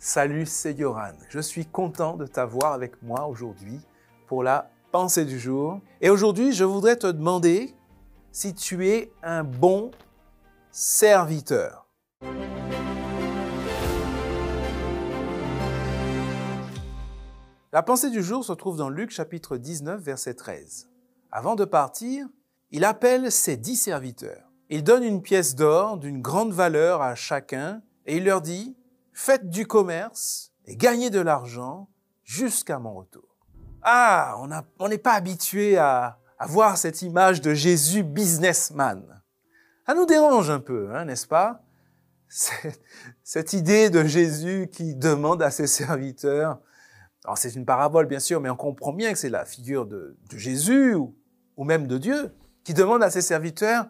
Salut, c'est Yoran. Je suis content de t'avoir avec moi aujourd'hui pour la pensée du jour. Et aujourd'hui, je voudrais te demander si tu es un bon serviteur. La pensée du jour se trouve dans Luc chapitre 19, verset 13. Avant de partir, il appelle ses dix serviteurs. Il donne une pièce d'or d'une grande valeur à chacun et il leur dit, faites du commerce et gagnez de l'argent jusqu'à mon retour. Ah, on n'est pas habitué à, à, voir cette image de Jésus businessman. Ça nous dérange un peu, hein, n'est-ce pas? Cette idée de Jésus qui demande à ses serviteurs, alors c'est une parabole bien sûr, mais on comprend bien que c'est la figure de, Jésus ou même de Dieu, qui demande à ses serviteurs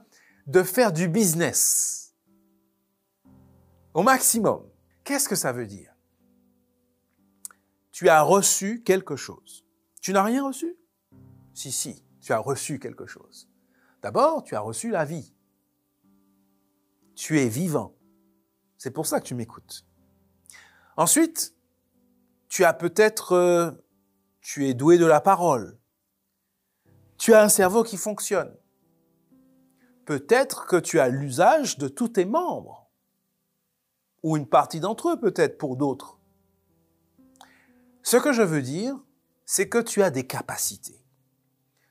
de faire du business au maximum. Qu'est-ce que ça veut dire? Tu as reçu quelque chose. Tu n'as rien reçu? Si, si, tu as reçu quelque chose. D'abord, tu as reçu la vie. Tu es vivant. C'est pour ça que tu m'écoutes. Ensuite, tu as peut-être, euh, tu es doué de la parole. Tu as un cerveau qui fonctionne. Peut-être que tu as l'usage de tous tes membres ou une partie d'entre eux peut-être pour d'autres. Ce que je veux dire, c'est que tu as des capacités.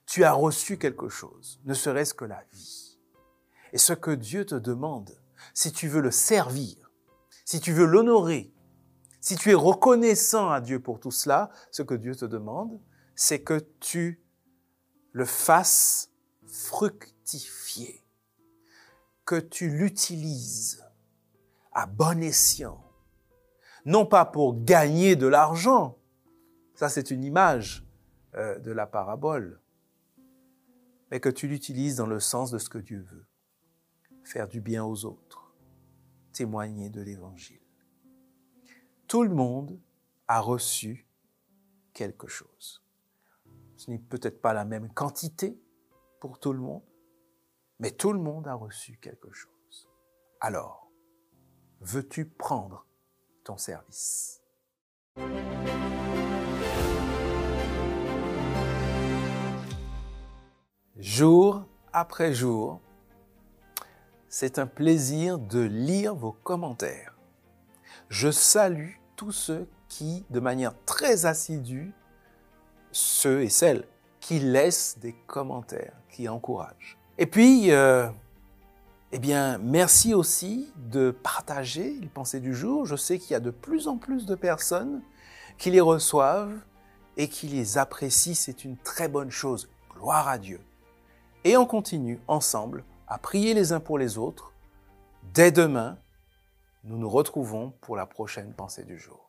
Tu as reçu quelque chose, ne serait-ce que la vie. Et ce que Dieu te demande, si tu veux le servir, si tu veux l'honorer, si tu es reconnaissant à Dieu pour tout cela, ce que Dieu te demande, c'est que tu le fasses fructifier, que tu l'utilises à bon escient. Non pas pour gagner de l'argent, ça c'est une image euh, de la parabole, mais que tu l'utilises dans le sens de ce que Dieu veut. Faire du bien aux autres, témoigner de l'Évangile. Tout le monde a reçu quelque chose. Ce n'est peut-être pas la même quantité pour tout le monde, mais tout le monde a reçu quelque chose. Alors, veux-tu prendre ton service? Jour après jour, c'est un plaisir de lire vos commentaires. Je salue tous ceux qui, de manière très assidue, ceux et celles qui laissent des commentaires, qui encouragent. Et puis, euh, eh bien, merci aussi de partager les pensées du jour. Je sais qu'il y a de plus en plus de personnes qui les reçoivent et qui les apprécient. C'est une très bonne chose. Gloire à Dieu. Et on continue ensemble à prier les uns pour les autres. Dès demain, nous nous retrouvons pour la prochaine pensée du jour.